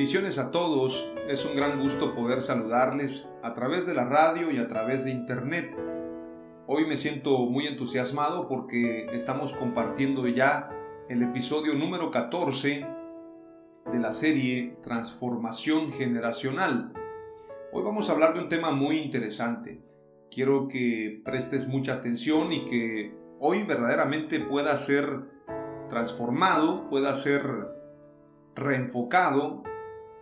Bendiciones a todos, es un gran gusto poder saludarles a través de la radio y a través de internet. Hoy me siento muy entusiasmado porque estamos compartiendo ya el episodio número 14 de la serie Transformación Generacional. Hoy vamos a hablar de un tema muy interesante. Quiero que prestes mucha atención y que hoy verdaderamente pueda ser transformado, pueda ser reenfocado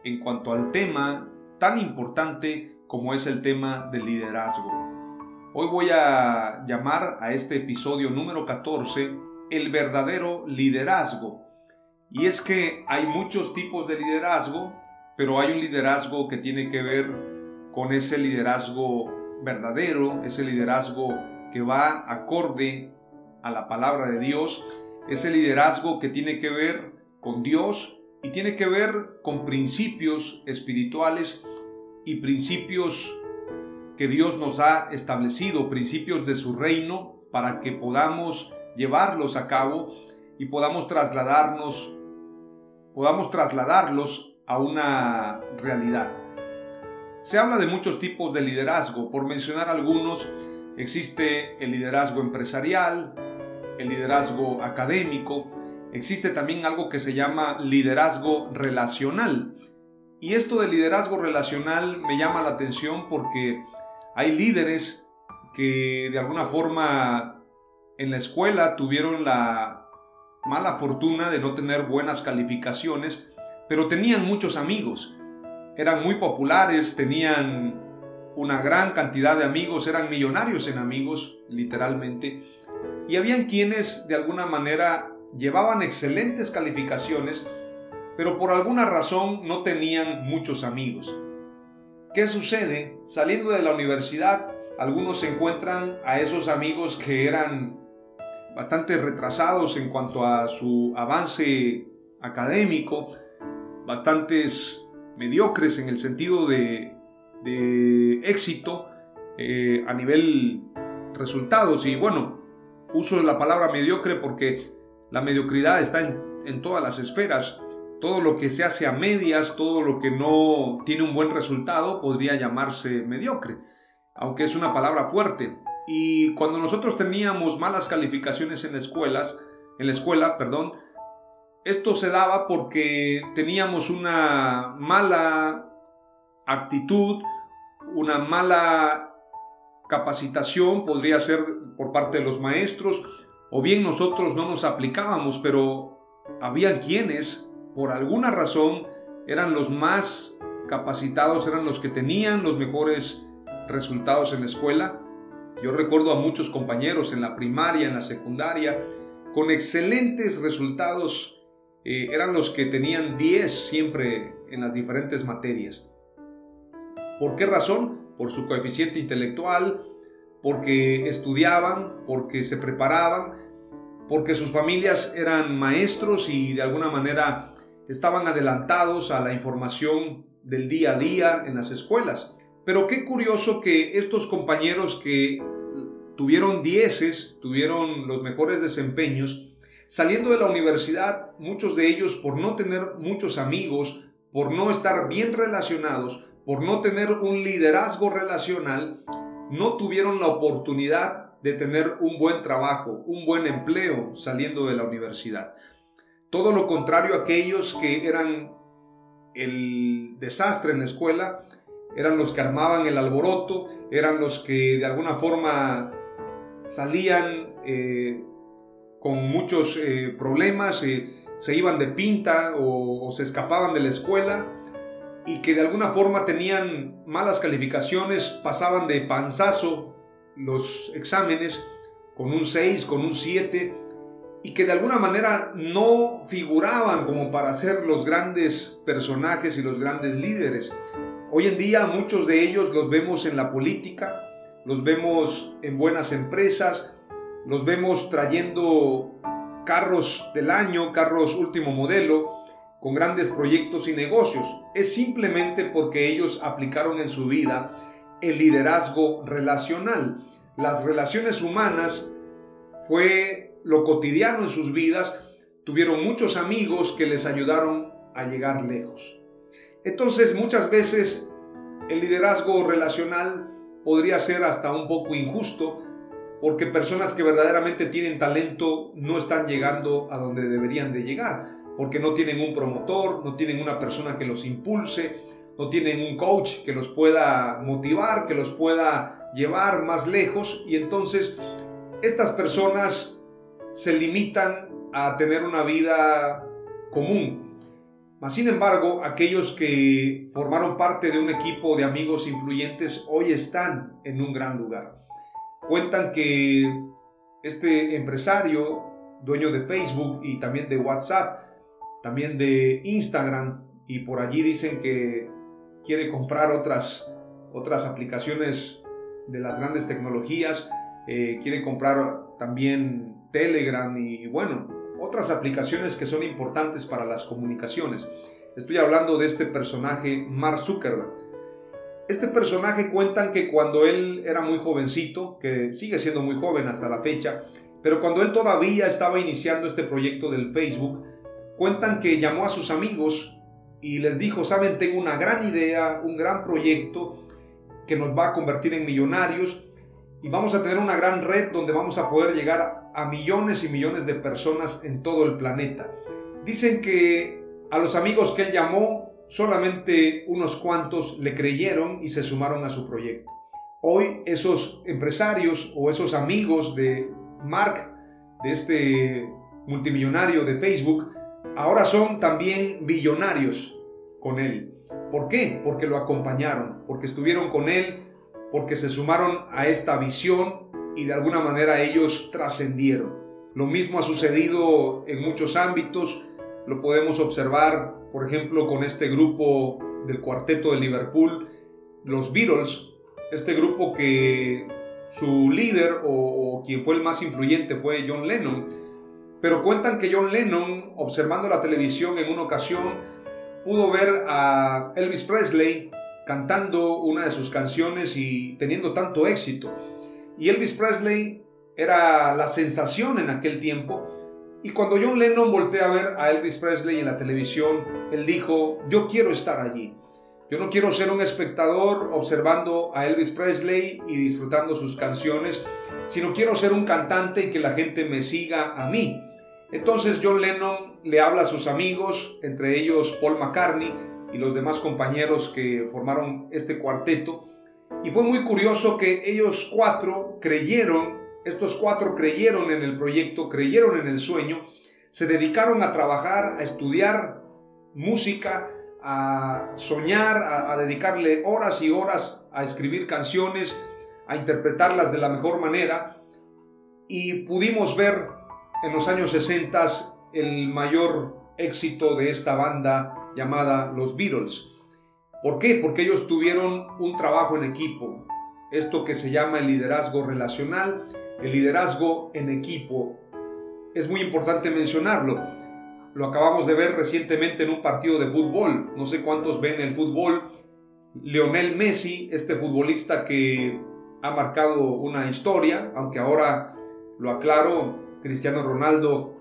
en cuanto al tema tan importante como es el tema del liderazgo. Hoy voy a llamar a este episodio número 14 el verdadero liderazgo. Y es que hay muchos tipos de liderazgo, pero hay un liderazgo que tiene que ver con ese liderazgo verdadero, ese liderazgo que va acorde a la palabra de Dios, ese liderazgo que tiene que ver con Dios y tiene que ver con principios espirituales y principios que Dios nos ha establecido, principios de su reino, para que podamos llevarlos a cabo y podamos trasladarnos, podamos trasladarlos a una realidad. Se habla de muchos tipos de liderazgo, por mencionar algunos, existe el liderazgo empresarial, el liderazgo académico, existe también algo que se llama liderazgo relacional. Y esto de liderazgo relacional me llama la atención porque hay líderes que de alguna forma en la escuela tuvieron la mala fortuna de no tener buenas calificaciones, pero tenían muchos amigos. Eran muy populares, tenían una gran cantidad de amigos, eran millonarios en amigos, literalmente. Y habían quienes de alguna manera llevaban excelentes calificaciones, pero por alguna razón no tenían muchos amigos. ¿Qué sucede? Saliendo de la universidad, algunos se encuentran a esos amigos que eran bastante retrasados en cuanto a su avance académico, bastantes mediocres en el sentido de, éxito eh, a nivel resultados. Y bueno, uso la palabra mediocre porque la mediocridad está en, todas las esferas. Todo lo que se hace a medias, todo lo que no tiene un buen resultado podría llamarse mediocre, aunque es una palabra fuerte. Y cuando nosotros teníamos malas calificaciones en escuelas, en la escuela, perdón, esto se daba porque teníamos una mala actitud, una mala capacitación, podría ser por parte de los maestros, o bien nosotros no nos aplicábamos, pero había quienes, por alguna razón, eran los más capacitados, eran los que tenían los mejores resultados en la escuela. Yo recuerdo a muchos compañeros en la primaria, en la secundaria, con excelentes resultados, eh, eran los que tenían 10 siempre en las diferentes materias. ¿Por qué razón? Por su coeficiente intelectual, porque estudiaban, porque se preparaban, porque sus familias eran maestros y de alguna manera estaban adelantados a la información del día a día en las escuelas. Pero qué curioso que estos compañeros que tuvieron dieces, tuvieron los mejores desempeños, saliendo de la universidad, muchos de ellos por no tener muchos amigos, por no estar bien relacionados, por no tener un liderazgo relacional, no tuvieron la oportunidad de tener un buen trabajo, un buen empleo saliendo de la universidad. Todo lo contrario a aquellos que eran el desastre en la escuela, eran los que armaban el alboroto, eran los que de alguna forma salían eh, con muchos eh, problemas, eh, se iban de pinta o, se escapaban de la escuela y que de alguna forma tenían malas calificaciones, pasaban de panzazo los exámenes con un 6, con un 7 y que de alguna manera no figuraban como para ser los grandes personajes y los grandes líderes. Hoy en día muchos de ellos los vemos en la política, los vemos en buenas empresas, los vemos trayendo carros del año, carros último modelo, con grandes proyectos y negocios. Es simplemente porque ellos aplicaron en su vida el liderazgo relacional. Las relaciones humanas fue lo cotidiano en sus vidas. Tuvieron muchos amigos que les ayudaron a llegar lejos. Entonces muchas veces el liderazgo relacional podría ser hasta un poco injusto porque personas que verdaderamente tienen talento no están llegando a donde deberían de llegar, porque no tienen un promotor, no tienen una persona que los impulse, no tienen un coach que los pueda motivar, que los pueda llevar más lejos y entonces estas personas se limitan a tener una vida común. Mas, sin embargo, aquellos que formaron parte de un equipo de amigos influyentes hoy están en un gran lugar. Cuentan que este empresario, dueño de Facebook y también de WhatsApp, también de Instagram, y por allí dicen que quiere comprar otras, otras aplicaciones de las grandes tecnologías, eh, quiere comprar también Telegram y bueno, otras aplicaciones que son importantes para las comunicaciones. Estoy hablando de este personaje, Mark Zuckerberg. Este personaje cuentan que cuando él era muy jovencito, que sigue siendo muy joven hasta la fecha, pero cuando él todavía estaba iniciando este proyecto del Facebook, cuentan que llamó a sus amigos y les dijo, saben, tengo una gran idea, un gran proyecto que nos va a convertir en millonarios y vamos a tener una gran red donde vamos a poder llegar a millones y millones de personas en todo el planeta. Dicen que a los amigos que él llamó solamente unos cuantos le creyeron y se sumaron a su proyecto. Hoy esos empresarios o esos amigos de Mark, de este multimillonario de Facebook, ahora son también billonarios con él. ¿Por qué? Porque lo acompañaron, porque estuvieron con él, porque se sumaron a esta visión y de alguna manera ellos trascendieron. Lo mismo ha sucedido en muchos ámbitos, lo podemos observar por ejemplo, con este grupo del cuarteto de Liverpool, los Beatles, este grupo que su líder o, quien fue el más influyente fue John Lennon. Pero cuentan que John Lennon, observando la televisión en una ocasión, pudo ver a Elvis Presley cantando una de sus canciones y teniendo tanto éxito. Y Elvis Presley era la sensación en aquel tiempo y cuando John Lennon voltea a ver a Elvis Presley en la televisión, él dijo, yo quiero estar allí. Yo no quiero ser un espectador observando a Elvis Presley y disfrutando sus canciones, sino quiero ser un cantante y que la gente me siga a mí. Entonces John Lennon le habla a sus amigos, entre ellos Paul McCartney y los demás compañeros que formaron este cuarteto. Y fue muy curioso que ellos cuatro creyeron estos cuatro creyeron en el proyecto, creyeron en el sueño, se dedicaron a trabajar, a estudiar música, a soñar, a, dedicarle horas y horas a escribir canciones, a interpretarlas de la mejor manera. Y pudimos ver en los años 60 el mayor éxito de esta banda llamada los Beatles. ¿Por qué? Porque ellos tuvieron un trabajo en equipo, esto que se llama el liderazgo relacional, el liderazgo en equipo. Es muy importante mencionarlo. Lo acabamos de ver recientemente en un partido de fútbol. No sé cuántos ven el fútbol. Leonel Messi, este futbolista que ha marcado una historia, aunque ahora lo aclaro, Cristiano Ronaldo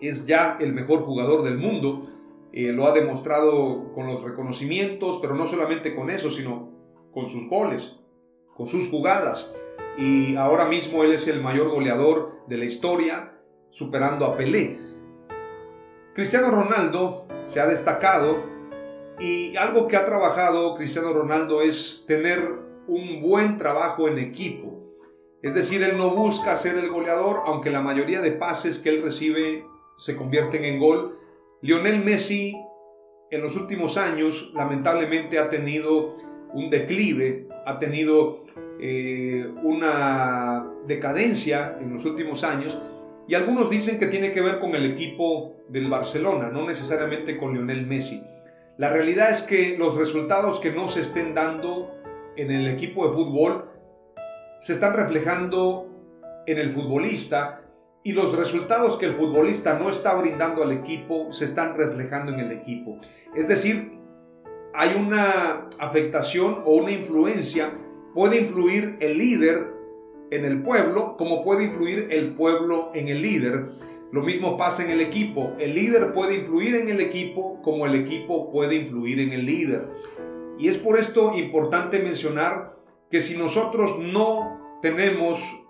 es ya el mejor jugador del mundo. eh, lo ha demostrado con los reconocimientos, pero no solamente con eso, sino con sus goles, con sus jugadas. Y ahora mismo él es el mayor goleador de la historia, superando a Pelé. Cristiano Ronaldo se ha destacado y algo que ha trabajado Cristiano Ronaldo es tener un buen trabajo en equipo. Es decir, él no busca ser el goleador, aunque la mayoría de pases que él recibe se convierten en gol. Lionel Messi en los últimos años lamentablemente ha tenido un declive, ha tenido eh, una decadencia en los últimos años y algunos dicen que tiene que ver con el equipo del Barcelona, no necesariamente con Lionel Messi. La realidad es que los resultados que no se estén dando en el equipo de fútbol se están reflejando en el futbolista y los resultados que el futbolista no está brindando al equipo se están reflejando en el equipo. Es decir, hay una afectación o una influencia, puede influir el líder en el pueblo como puede influir el pueblo en el líder. Lo mismo pasa en el equipo. El líder puede influir en el equipo como el equipo puede influir en el líder. Y es por esto importante mencionar que si nosotros no tenemos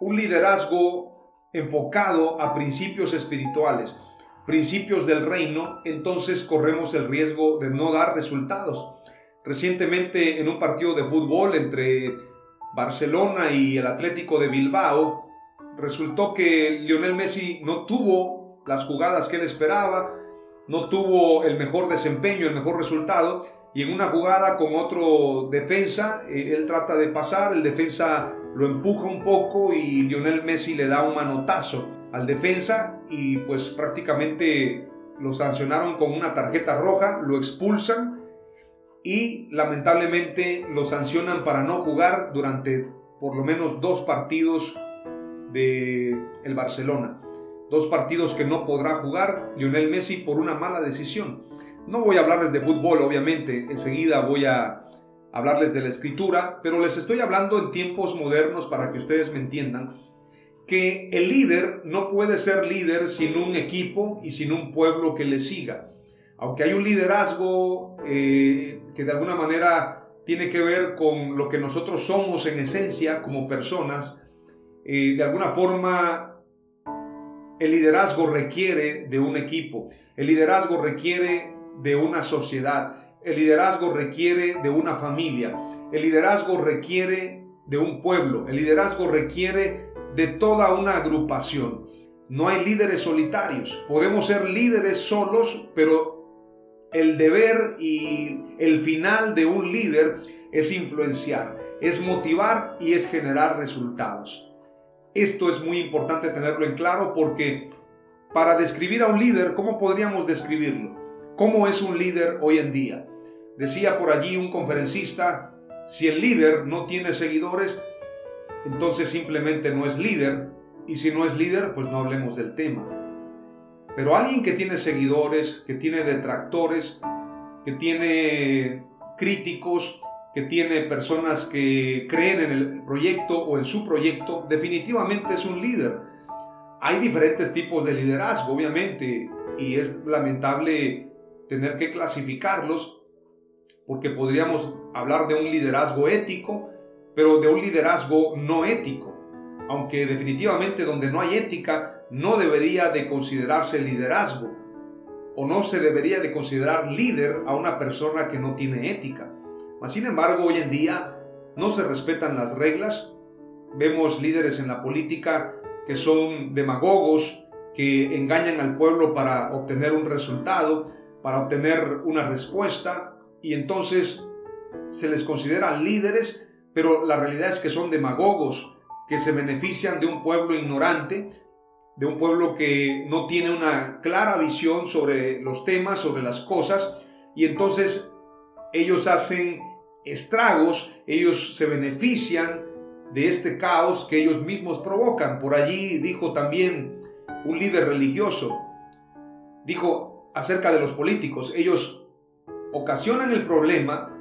un liderazgo enfocado a principios espirituales, principios del reino, entonces corremos el riesgo de no dar resultados. Recientemente en un partido de fútbol entre Barcelona y el Atlético de Bilbao, resultó que Lionel Messi no tuvo las jugadas que él esperaba, no tuvo el mejor desempeño, el mejor resultado, y en una jugada con otro defensa, eh, él trata de pasar, el defensa lo empuja un poco y Lionel Messi le da un manotazo al defensa y pues prácticamente lo sancionaron con una tarjeta roja, lo expulsan y lamentablemente lo sancionan para no jugar durante por lo menos dos partidos de el Barcelona. Dos partidos que no podrá jugar Lionel Messi por una mala decisión. No voy a hablarles de fútbol, obviamente, enseguida voy a hablarles de la escritura, pero les estoy hablando en tiempos modernos para que ustedes me entiendan que el líder no puede ser líder sin un equipo y sin un pueblo que le siga. Aunque hay un liderazgo eh, que de alguna manera tiene que ver con lo que nosotros somos en esencia como personas, eh, de alguna forma el liderazgo requiere de un equipo, el liderazgo requiere de una sociedad, el liderazgo requiere de una familia, el liderazgo requiere de un pueblo, el liderazgo requiere de toda una agrupación. No hay líderes solitarios, podemos ser líderes solos, pero el deber y el final de un líder es influenciar, es motivar y es generar resultados. Esto es muy importante tenerlo en claro porque para describir a un líder, ¿cómo podríamos describirlo? ¿Cómo es un líder hoy en día? Decía por allí un conferencista, si el líder no tiene seguidores, entonces simplemente no es líder, y si no es líder, pues no hablemos del tema. Pero alguien que tiene seguidores, que tiene detractores, que tiene críticos, que tiene personas que creen en el proyecto o en su proyecto, definitivamente es un líder. Hay diferentes tipos de liderazgo, obviamente, y es lamentable tener que clasificarlos, porque podríamos hablar de un liderazgo ético, pero de un liderazgo no ético, aunque definitivamente donde no hay ética no debería de considerarse liderazgo, o no se debería de considerar líder a una persona que no tiene ética. Sin embargo, hoy en día no se respetan las reglas. Vemos líderes en la política que son demagogos, que engañan al pueblo para obtener un resultado, para obtener una respuesta, y entonces se les considera líderes, pero la realidad es que son demagogos, que se benefician de un pueblo ignorante, de un pueblo que no tiene una clara visión sobre los temas, sobre las cosas, y entonces ellos hacen estragos, ellos se benefician de este caos que ellos mismos provocan. Por allí dijo también un líder religioso, dijo acerca de los políticos, ellos ocasionan el problema,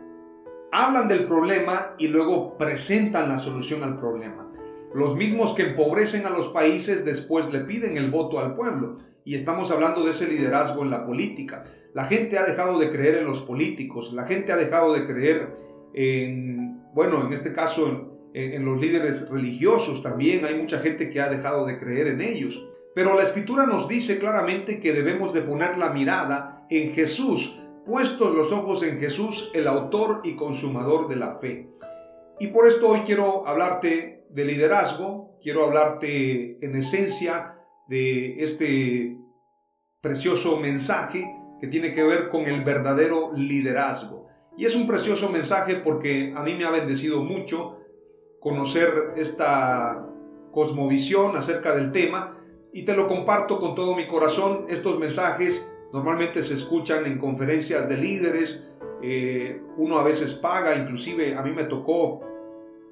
hablan del problema y luego presentan la solución al problema. Los mismos que empobrecen a los países después le piden el voto al pueblo. Y estamos hablando de ese liderazgo en la política. La gente ha dejado de creer en los políticos, la gente ha dejado de creer en, bueno, en este caso en, los líderes religiosos también, hay mucha gente que ha dejado de creer en ellos. Pero la escritura nos dice claramente que debemos de poner la mirada en Jesús, puestos los ojos en Jesús, el autor y consumador de la fe. Y por esto hoy quiero hablarte de liderazgo, quiero hablarte en esencia de este precioso mensaje que tiene que ver con el verdadero liderazgo. Y es un precioso mensaje porque a mí me ha bendecido mucho conocer esta cosmovisión acerca del tema y te lo comparto con todo mi corazón. Estos mensajes normalmente se escuchan en conferencias de líderes, eh, uno a veces paga, inclusive a mí me tocó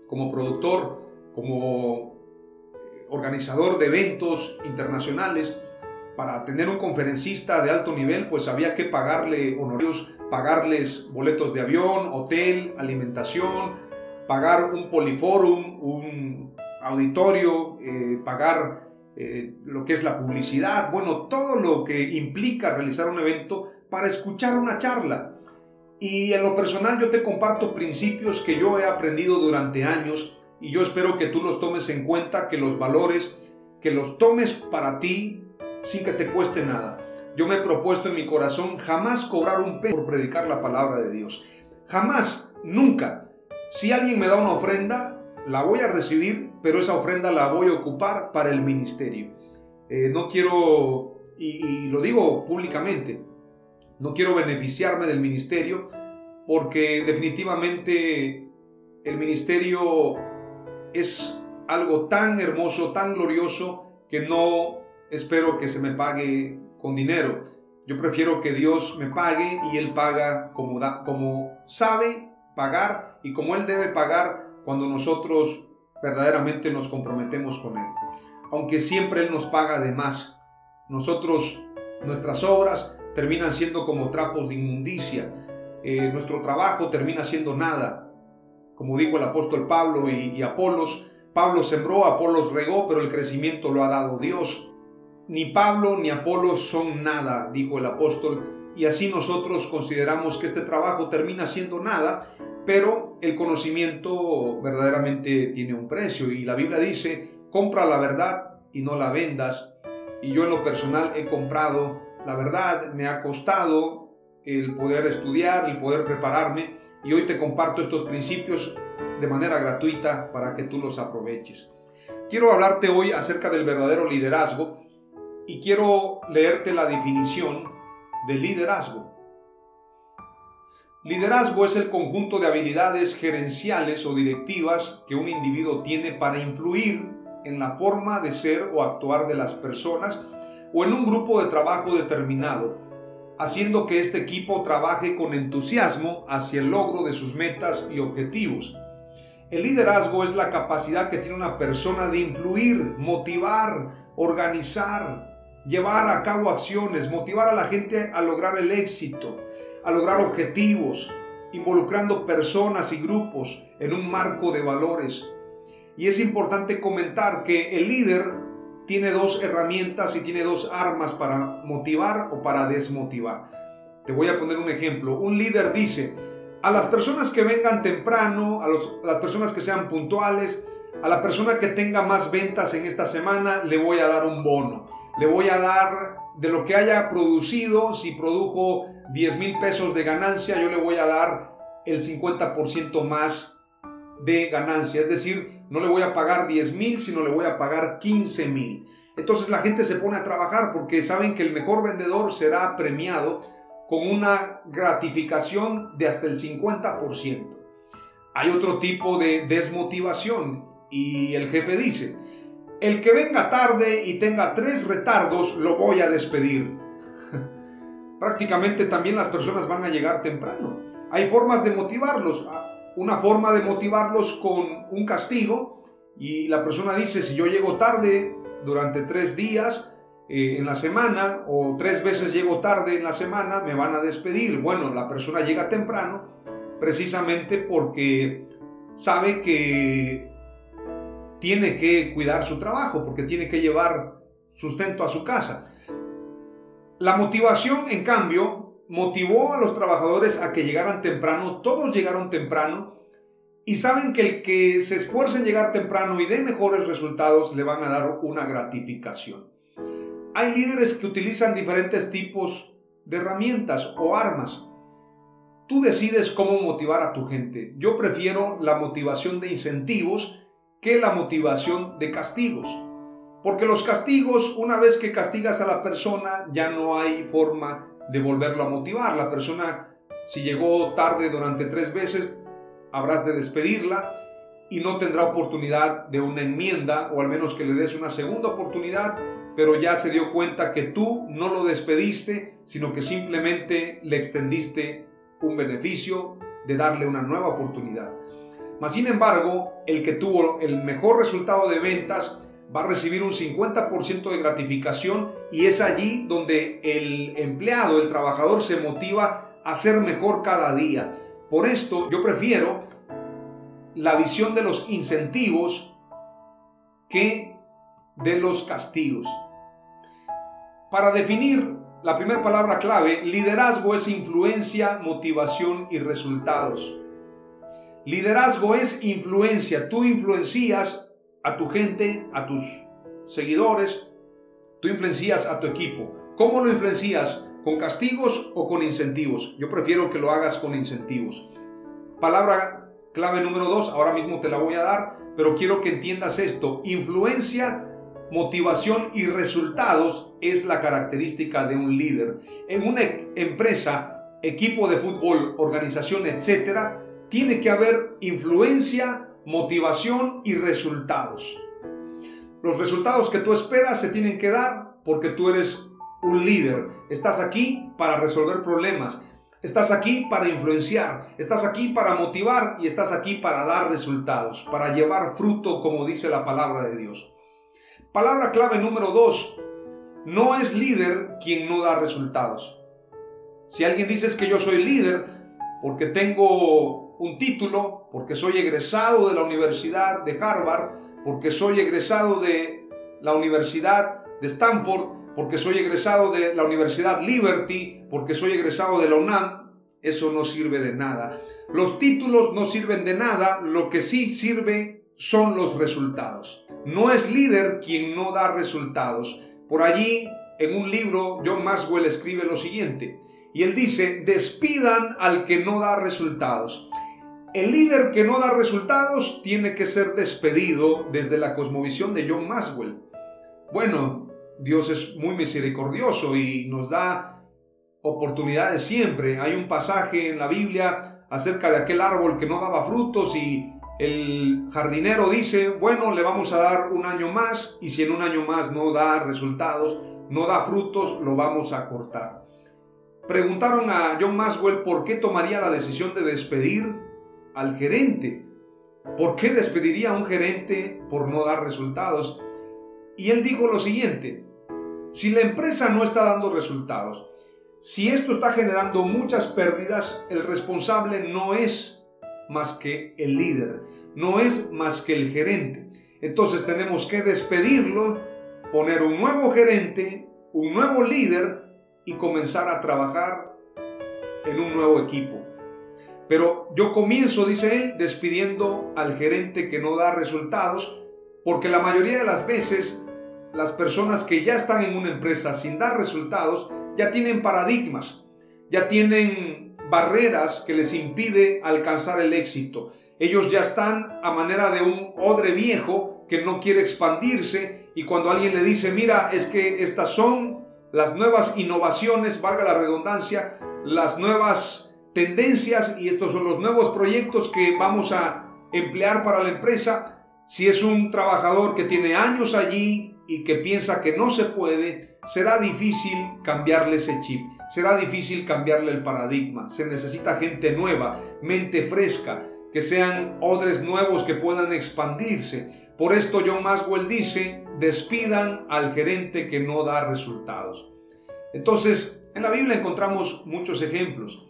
como productor, como organizador de eventos internacionales, para tener un conferencista de alto nivel, pues había que pagarle honorarios, pagarles boletos de avión, hotel, alimentación, pagar un poliforum, un auditorio, eh, pagar eh, lo que es la publicidad, bueno, todo lo que implica realizar un evento para escuchar una charla. Y en lo personal yo te comparto principios que yo he aprendido durante años y yo espero que tú los tomes en cuenta, que los valores, que los tomes para ti sin que te cueste nada. Yo me he propuesto en mi corazón jamás cobrar un peso por predicar la palabra de Dios. Jamás, nunca. Si alguien me da una ofrenda, la voy a recibir, pero esa ofrenda la voy a ocupar para el ministerio. Eh, no quiero, y lo digo públicamente, no quiero beneficiarme del ministerio porque definitivamente el ministerio es algo tan hermoso, tan glorioso, que no espero que se me pague con dinero. Yo prefiero que Dios me pague y Él paga como, como sabe pagar y como Él debe pagar cuando nosotros verdaderamente nos comprometemos con Él. Aunque siempre Él nos paga de más. Nosotros, nuestras obras terminan siendo como trapos de inmundicia. Eh, nuestro trabajo termina siendo nada. Como dijo el apóstol Pablo y, y Apolos, Pablo sembró, Apolos regó, pero el crecimiento lo ha dado Dios. Ni Pablo ni Apolos son nada, dijo el apóstol, y así nosotros consideramos que este trabajo termina siendo nada, pero el conocimiento verdaderamente tiene un precio y la Biblia dice, compra la verdad y no la vendas. Y yo en lo personal he comprado la verdad, me ha costado el poder estudiar, el poder prepararme y hoy te comparto estos principios de manera gratuita para que tú los aproveches. Quiero hablarte hoy acerca del verdadero liderazgo y quiero leerte la definición de liderazgo. Liderazgo es el conjunto de habilidades gerenciales o directivas que un individuo tiene para influir en la forma de ser o actuar de las personas o en un grupo de trabajo determinado, haciendo que este equipo trabaje con entusiasmo hacia el logro de sus metas y objetivos. El liderazgo es la capacidad que tiene una persona de influir, motivar, organizar, llevar a cabo acciones, motivar a la gente a lograr el éxito, a lograr objetivos, involucrando personas y grupos en un marco de valores. Y es importante comentar que el líder tiene dos herramientas y tiene dos armas para motivar o para desmotivar. Te voy a poner un ejemplo. Un líder dice, a las personas que vengan temprano, a, a las personas que sean puntuales, a la persona que tenga más ventas en esta semana, le voy a dar un bono le voy a dar de lo que haya producido, si produjo 10 mil pesos de ganancia, yo le voy a dar el 50% más de ganancia. Es decir, no le voy a pagar 10 mil, sino le voy a pagar 15 mil. Entonces la gente se pone a trabajar porque saben que el mejor vendedor será premiado con una gratificación de hasta el 50%. Hay otro tipo de desmotivación y el jefe dice, el que venga tarde y tenga tres retardos, lo voy a despedir. Prácticamente también las personas van a llegar temprano. Hay formas de motivarlos. Una forma de motivarlos con un castigo y la persona dice, si yo llego tarde durante tres días eh, en la semana o tres veces llego tarde en la semana, me van a despedir. Bueno, la persona llega temprano precisamente porque sabe que tiene que cuidar su trabajo porque tiene que llevar sustento a su casa. La motivación, en cambio, motivó a los trabajadores a que llegaran temprano, todos llegaron temprano y saben que el que se esfuerce en llegar temprano y dé mejores resultados le van a dar una gratificación. Hay líderes que utilizan diferentes tipos de herramientas o armas. Tú decides cómo motivar a tu gente. Yo prefiero la motivación de incentivos que la motivación de castigos. Porque los castigos, una vez que castigas a la persona, ya no hay forma de volverlo a motivar. La persona, si llegó tarde durante tres veces, habrás de despedirla y no tendrá oportunidad de una enmienda o al menos que le des una segunda oportunidad, pero ya se dio cuenta que tú no lo despediste, sino que simplemente le extendiste un beneficio de darle una nueva oportunidad. Mas sin embargo, el que tuvo el mejor resultado de ventas va a recibir un 50% de gratificación y es allí donde el empleado, el trabajador se motiva a ser mejor cada día. Por esto yo prefiero la visión de los incentivos que de los castigos. Para definir la primera palabra clave, liderazgo es influencia, motivación y resultados. Liderazgo es influencia. Tú influencias a tu gente, a tus seguidores, tú influencias a tu equipo. ¿Cómo lo influencias? ¿Con castigos o con incentivos? Yo prefiero que lo hagas con incentivos. Palabra clave número dos, ahora mismo te la voy a dar, pero quiero que entiendas esto. Influencia, motivación y resultados es la característica de un líder. En una empresa, equipo de fútbol, organización, etcétera, tiene que haber influencia, motivación y resultados. Los resultados que tú esperas se tienen que dar porque tú eres un líder. Estás aquí para resolver problemas. Estás aquí para influenciar, estás aquí para motivar y estás aquí para dar resultados, para llevar fruto como dice la palabra de Dios. Palabra clave número dos, no es líder quien no da resultados. Si alguien dice que yo soy líder porque tengo un título, porque soy egresado de la Universidad de Harvard, porque soy egresado de la Universidad de Stanford, porque soy egresado de la Universidad Liberty, porque soy egresado de la UNAM, eso no sirve de nada. Los títulos no sirven de nada, lo que sí sirve son los resultados. No es líder quien no da resultados. Por allí, en un libro, John Maxwell escribe lo siguiente, y él dice, despidan al que no da resultados. El líder que no da resultados tiene que ser despedido desde la cosmovisión de John Maxwell. Bueno, Dios es muy misericordioso y nos da oportunidades siempre. Hay un pasaje en la Biblia acerca de aquel árbol que no daba frutos y el jardinero dice, bueno, le vamos a dar un año más y si en un año más no da resultados, no da frutos, lo vamos a cortar. Preguntaron a John Maxwell por qué tomaría la decisión de despedir al gerente. ¿Por qué despediría a un gerente por no dar resultados? Y él dijo lo siguiente, si la empresa no está dando resultados, si esto está generando muchas pérdidas, el responsable no es más que el líder, no es más que el gerente. Entonces tenemos que despedirlo, poner un nuevo gerente, un nuevo líder y comenzar a trabajar en un nuevo equipo. Pero yo comienzo, dice él, despidiendo al gerente que no da resultados, porque la mayoría de las veces las personas que ya están en una empresa sin dar resultados ya tienen paradigmas, ya tienen barreras que les impide alcanzar el éxito. Ellos ya están a manera de un odre viejo que no quiere expandirse y cuando alguien le dice, mira, es que estas son las nuevas innovaciones, valga la redundancia, las nuevas tendencias y estos son los nuevos proyectos que vamos a emplear para la empresa. Si es un trabajador que tiene años allí, y que piensa que no se puede, será difícil cambiarle ese chip, será difícil cambiarle el paradigma. Se necesita gente nueva, mente fresca, que sean odres nuevos que puedan expandirse. Por esto John Maxwell dice, despidan al gerente que no da resultados. Entonces, en la Biblia encontramos muchos ejemplos.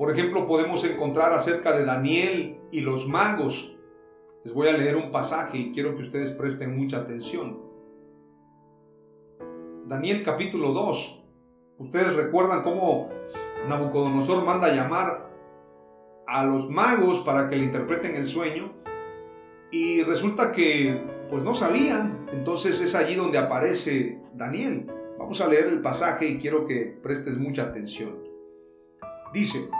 Por ejemplo, podemos encontrar acerca de Daniel y los magos. Les voy a leer un pasaje y quiero que ustedes presten mucha atención. Daniel capítulo 2. Ustedes recuerdan cómo Nabucodonosor manda llamar a los magos para que le interpreten el sueño y resulta que pues no sabían. Entonces es allí donde aparece Daniel. Vamos a leer el pasaje y quiero que prestes mucha atención. Dice,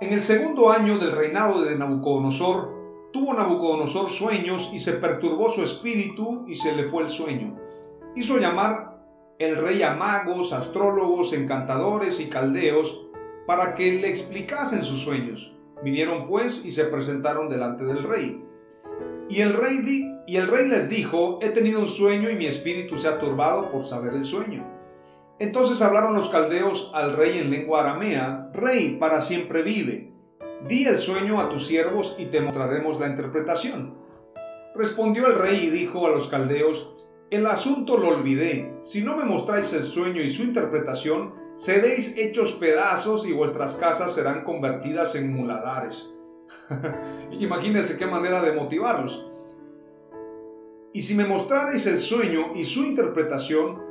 en el segundo año del reinado de Nabucodonosor, tuvo Nabucodonosor sueños y se perturbó su espíritu y se le fue el sueño. Hizo llamar el rey a magos, astrólogos, encantadores y caldeos para que le explicasen sus sueños. Vinieron pues y se presentaron delante del rey. Y el rey, y el rey les dijo, he tenido un sueño y mi espíritu se ha turbado por saber el sueño. Entonces hablaron los caldeos al rey en lengua aramea, Rey, para siempre vive. Di el sueño a tus siervos y te mostraremos la interpretación. Respondió el rey y dijo a los caldeos, el asunto lo olvidé. Si no me mostráis el sueño y su interpretación, seréis hechos pedazos y vuestras casas serán convertidas en muladares. Imagínense qué manera de motivarlos. Y si me mostraréis el sueño y su interpretación,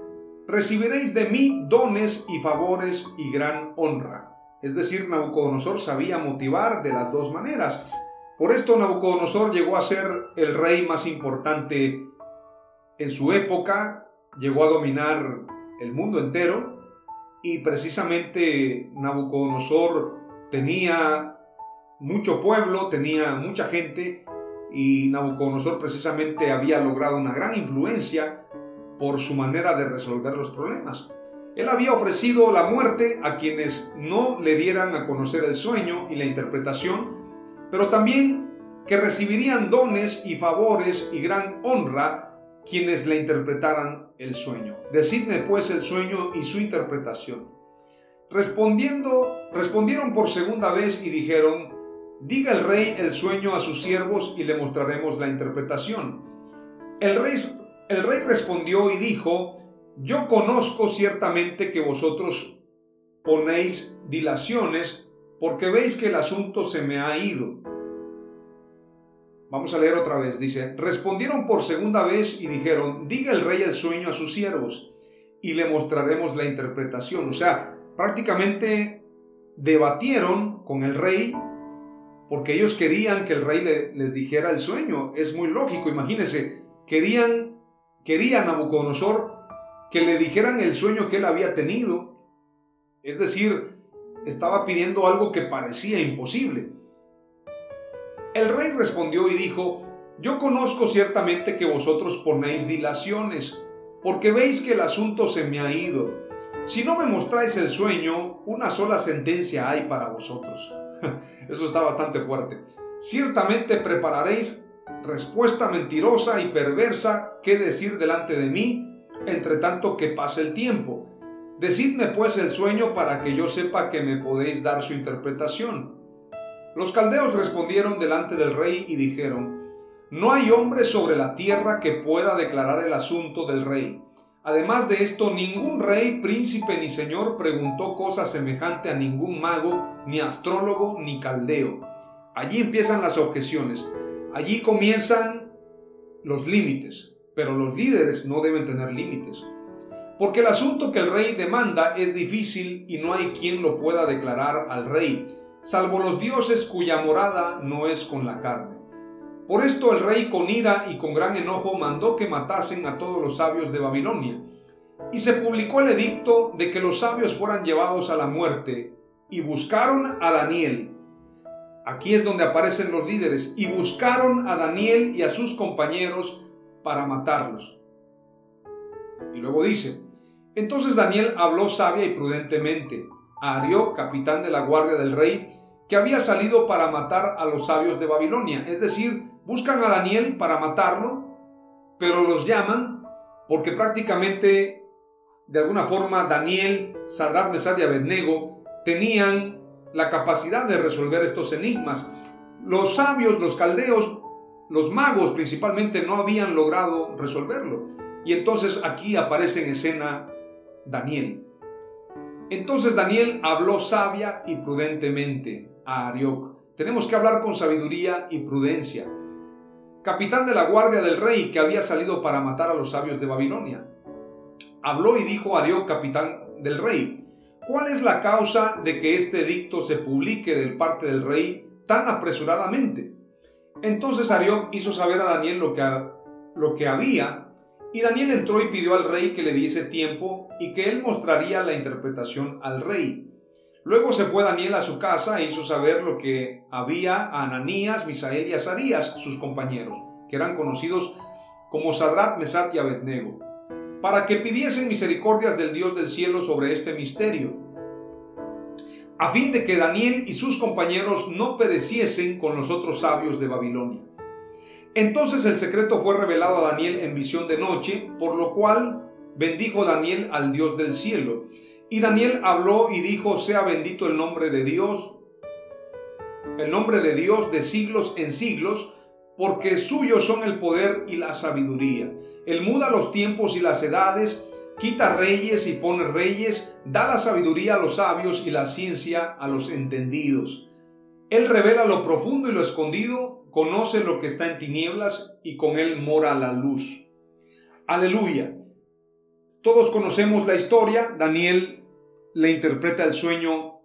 recibiréis de mí dones y favores y gran honra. Es decir, Nabucodonosor sabía motivar de las dos maneras. Por esto Nabucodonosor llegó a ser el rey más importante en su época, llegó a dominar el mundo entero y precisamente Nabucodonosor tenía mucho pueblo, tenía mucha gente y Nabucodonosor precisamente había logrado una gran influencia por su manera de resolver los problemas. Él había ofrecido la muerte a quienes no le dieran a conocer el sueño y la interpretación, pero también que recibirían dones y favores y gran honra quienes le interpretaran el sueño. Decidme pues el sueño y su interpretación. Respondiendo, respondieron por segunda vez y dijeron, diga el rey el sueño a sus siervos y le mostraremos la interpretación. El rey, el rey respondió y dijo, yo conozco ciertamente que vosotros ponéis dilaciones porque veis que el asunto se me ha ido Vamos a leer otra vez. Dice, respondieron por segunda vez y dijeron, diga el rey el sueño a sus siervos y le mostraremos la interpretación. O sea, prácticamente debatieron con el rey porque ellos querían que el rey les dijera el sueño. Es muy lógico, imagínense, querían, querían a Nabucodonosor que le dijeran el sueño que él había tenido. Es decir, estaba pidiendo algo que parecía imposible. El rey respondió y dijo, Yo conozco ciertamente que vosotros ponéis dilaciones, porque veis que el asunto se me ha ido. Si no me mostráis el sueño, una sola sentencia hay para vosotros. Eso está bastante fuerte. Ciertamente prepararéis respuesta mentirosa y perversa que decir delante de mí, entre tanto que pase el tiempo. Decidme pues el sueño para que yo sepa que me podéis dar su interpretación. Los caldeos respondieron delante del rey y dijeron, No hay hombre sobre la tierra que pueda declarar el asunto del rey. Además de esto, ningún rey, príncipe ni señor preguntó cosa semejante a ningún mago, ni astrólogo, ni caldeo. Allí empiezan las objeciones. Allí comienzan los límites. Pero los líderes no deben tener límites. Porque el asunto que el rey demanda es difícil y no hay quien lo pueda declarar al rey salvo los dioses cuya morada no es con la carne. Por esto el rey con ira y con gran enojo mandó que matasen a todos los sabios de Babilonia. Y se publicó el edicto de que los sabios fueran llevados a la muerte, y buscaron a Daniel. Aquí es donde aparecen los líderes, y buscaron a Daniel y a sus compañeros para matarlos. Y luego dice, entonces Daniel habló sabia y prudentemente, a Arió, capitán de la guardia del rey, que había salido para matar a los sabios de Babilonia. Es decir, buscan a Daniel para matarlo, pero los llaman porque prácticamente, de alguna forma, Daniel, Sadrach, Mesad y Abednego tenían la capacidad de resolver estos enigmas. Los sabios, los caldeos, los magos principalmente no habían logrado resolverlo. Y entonces aquí aparece en escena Daniel. Entonces Daniel habló sabia y prudentemente a Arioc. Tenemos que hablar con sabiduría y prudencia. Capitán de la guardia del rey que había salido para matar a los sabios de Babilonia. habló y dijo a Arioc, capitán del rey, ¿cuál es la causa de que este edicto se publique del parte del rey tan apresuradamente? Entonces Arioc hizo saber a Daniel lo que, lo que había, y Daniel entró y pidió al rey que le diese tiempo y que él mostraría la interpretación al rey. Luego se fue Daniel a su casa e hizo saber lo que había a Ananías, Misael y Azarías, sus compañeros, que eran conocidos como Sadrat, Mesat y Abednego, para que pidiesen misericordias del Dios del cielo sobre este misterio, a fin de que Daniel y sus compañeros no pereciesen con los otros sabios de Babilonia. Entonces el secreto fue revelado a Daniel en visión de noche, por lo cual bendijo Daniel al Dios del cielo. Y Daniel habló y dijo, sea bendito el nombre de Dios, el nombre de Dios de siglos en siglos, porque suyos son el poder y la sabiduría. Él muda los tiempos y las edades, quita reyes y pone reyes, da la sabiduría a los sabios y la ciencia a los entendidos. Él revela lo profundo y lo escondido, conoce lo que está en tinieblas y con él mora la luz. Aleluya. Todos conocemos la historia, Daniel le interpreta el sueño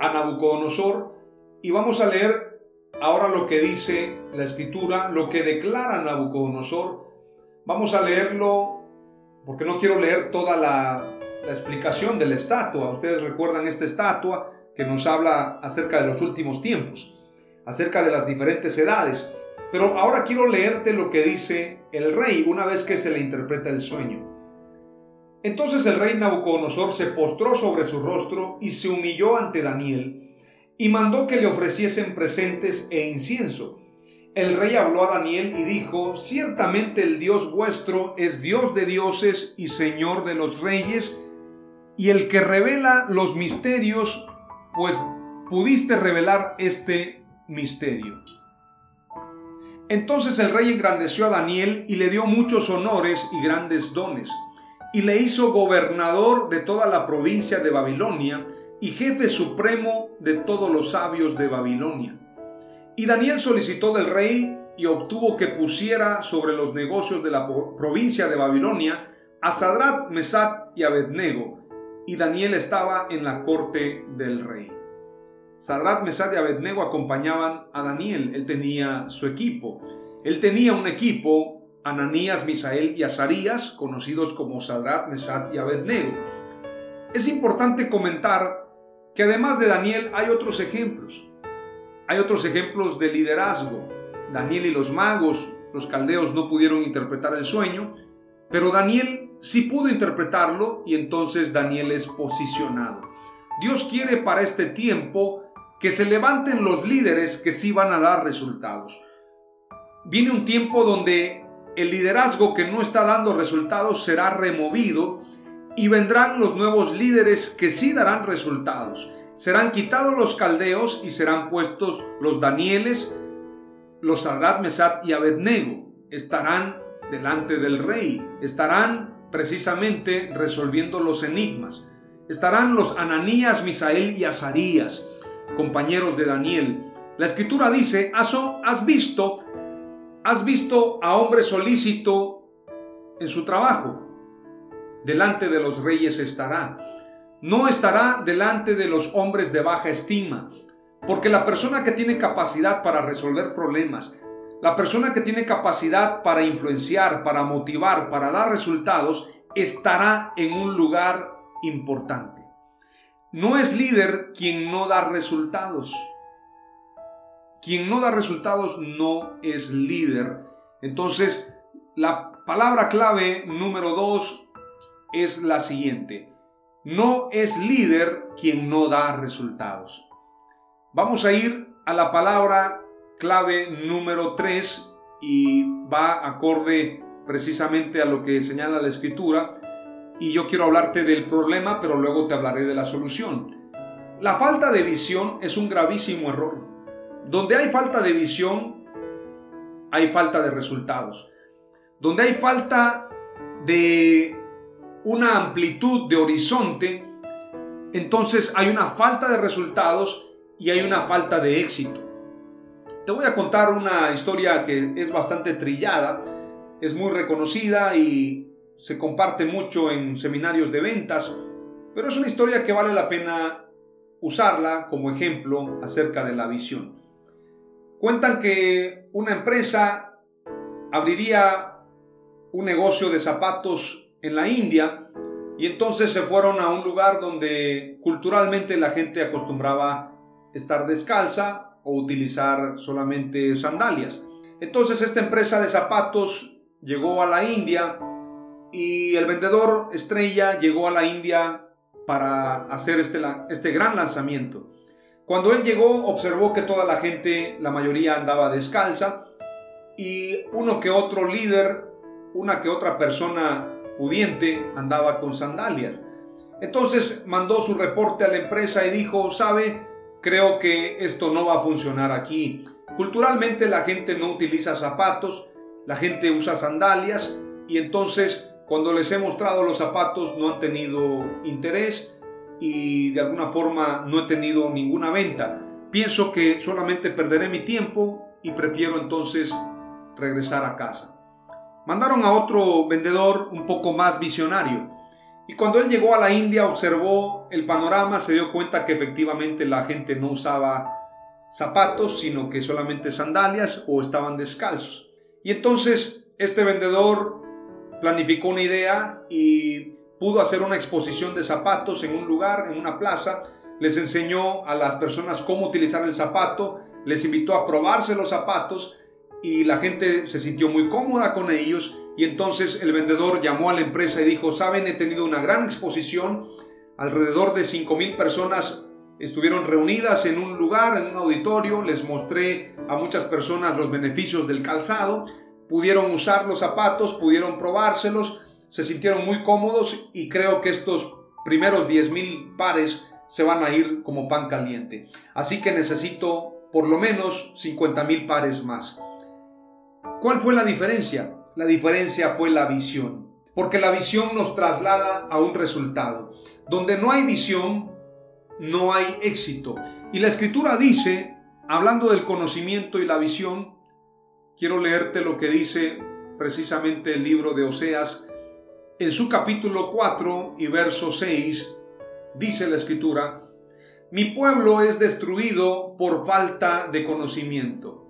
a Nabucodonosor y vamos a leer ahora lo que dice la escritura, lo que declara Nabucodonosor. Vamos a leerlo porque no quiero leer toda la, explicación de la estatua. Ustedes recuerdan esta estatua que nos habla acerca de los últimos tiempos, acerca de las diferentes edades. Pero ahora quiero leerte lo que dice el rey una vez que se le interpreta el sueño. Entonces el rey Nabucodonosor se postró sobre su rostro y se humilló ante Daniel y mandó que le ofreciesen presentes e incienso. El rey habló a Daniel y dijo, ciertamente el Dios vuestro es Dios de dioses y Señor de los reyes, y el que revela los misterios, pues pudiste revelar este misterio. Entonces el rey engrandeció a Daniel y le dio muchos honores y grandes dones y le hizo gobernador de toda la provincia de Babilonia y jefe supremo de todos los sabios de Babilonia. Y Daniel solicitó del rey y obtuvo que pusiera sobre los negocios de la provincia de Babilonia a Sadrat, Mesat y Abednego, y Daniel estaba en la corte del rey. Sadrat, Mesat y Abednego acompañaban a Daniel, él tenía su equipo. Él tenía un equipo Ananías, Misael y Azarías, conocidos como Sadrat, Mesat y Abednego. Es importante comentar que además de Daniel hay otros ejemplos. Hay otros ejemplos de liderazgo. Daniel y los magos, los caldeos no pudieron interpretar el sueño, pero Daniel sí pudo interpretarlo y entonces Daniel es posicionado. Dios quiere para este tiempo que se levanten los líderes que sí van a dar resultados. Viene un tiempo donde el liderazgo que no está dando resultados será removido y vendrán los nuevos líderes que sí darán resultados. Serán quitados los caldeos y serán puestos los Danieles, los Sadrat, Mesat y Abednego. Estarán delante del rey, estarán precisamente resolviendo los enigmas. Estarán los Ananías, Misael y Azarías, compañeros de Daniel. La escritura dice, has visto ¿Has visto a hombre solícito en su trabajo? Delante de los reyes estará. No estará delante de los hombres de baja estima, porque la persona que tiene capacidad para resolver problemas, la persona que tiene capacidad para influenciar, para motivar, para dar resultados, estará en un lugar importante. No es líder quien no da resultados. Quien no da resultados no es líder. Entonces, la palabra clave número dos es la siguiente. No es líder quien no da resultados. Vamos a ir a la palabra clave número tres y va acorde precisamente a lo que señala la escritura. Y yo quiero hablarte del problema, pero luego te hablaré de la solución. La falta de visión es un gravísimo error. Donde hay falta de visión, hay falta de resultados. Donde hay falta de una amplitud de horizonte, entonces hay una falta de resultados y hay una falta de éxito. Te voy a contar una historia que es bastante trillada, es muy reconocida y, se comparte mucho en seminarios de ventas, pero es una historia que vale la pena usarla como ejemplo acerca de la visión. Cuentan que una empresa abriría un negocio de zapatos en la India y entonces se fueron a un lugar donde culturalmente la gente acostumbraba estar descalza o utilizar solamente sandalias. Entonces esta empresa de zapatos llegó a la India y el vendedor estrella llegó a la India para hacer este, este gran lanzamiento. Cuando él llegó observó que toda la gente, la mayoría andaba descalza y uno que otro líder, una que otra persona pudiente andaba con sandalias. Entonces mandó su reporte a la empresa y dijo, sabe, creo que esto no va a funcionar aquí. Culturalmente la gente no utiliza zapatos, la gente usa sandalias y entonces cuando les he mostrado los zapatos no han tenido interés y de alguna forma no he tenido ninguna venta. Pienso que solamente perderé mi tiempo y prefiero entonces regresar a casa. Mandaron a otro vendedor un poco más visionario. Y cuando él llegó a la India observó el panorama, se dio cuenta que efectivamente la gente no usaba zapatos, sino que solamente sandalias o estaban descalzos. Y entonces este vendedor planificó una idea y pudo hacer una exposición de zapatos en un lugar, en una plaza, les enseñó a las personas cómo utilizar el zapato, les invitó a probarse los zapatos y la gente se sintió muy cómoda con ellos y entonces el vendedor llamó a la empresa y dijo, saben, he tenido una gran exposición, alrededor de 5.000 personas estuvieron reunidas en un lugar, en un auditorio, les mostré a muchas personas los beneficios del calzado, pudieron usar los zapatos, pudieron probárselos, se sintieron muy cómodos y creo que estos primeros 10.000 pares se van a ir como pan caliente. Así que necesito por lo menos 50.000 pares más. ¿Cuál fue la diferencia? La diferencia fue la visión. Porque la visión nos traslada a un resultado. Donde no hay visión, no hay éxito. Y la escritura dice, hablando del conocimiento y la visión, quiero leerte lo que dice precisamente el libro de Oseas. En su capítulo 4 y verso 6 dice la escritura, mi pueblo es destruido por falta de conocimiento.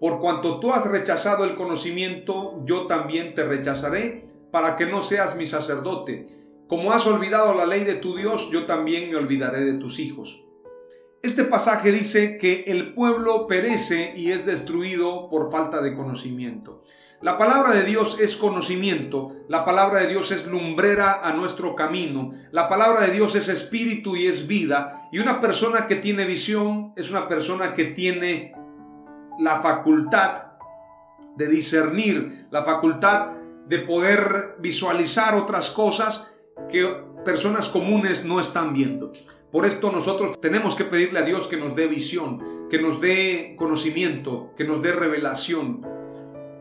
Por cuanto tú has rechazado el conocimiento, yo también te rechazaré, para que no seas mi sacerdote. Como has olvidado la ley de tu Dios, yo también me olvidaré de tus hijos. Este pasaje dice que el pueblo perece y es destruido por falta de conocimiento. La palabra de Dios es conocimiento, la palabra de Dios es lumbrera a nuestro camino, la palabra de Dios es espíritu y es vida, y una persona que tiene visión es una persona que tiene la facultad de discernir, la facultad de poder visualizar otras cosas que personas comunes no están viendo. Por esto nosotros tenemos que pedirle a Dios que nos dé visión, que nos dé conocimiento, que nos dé revelación.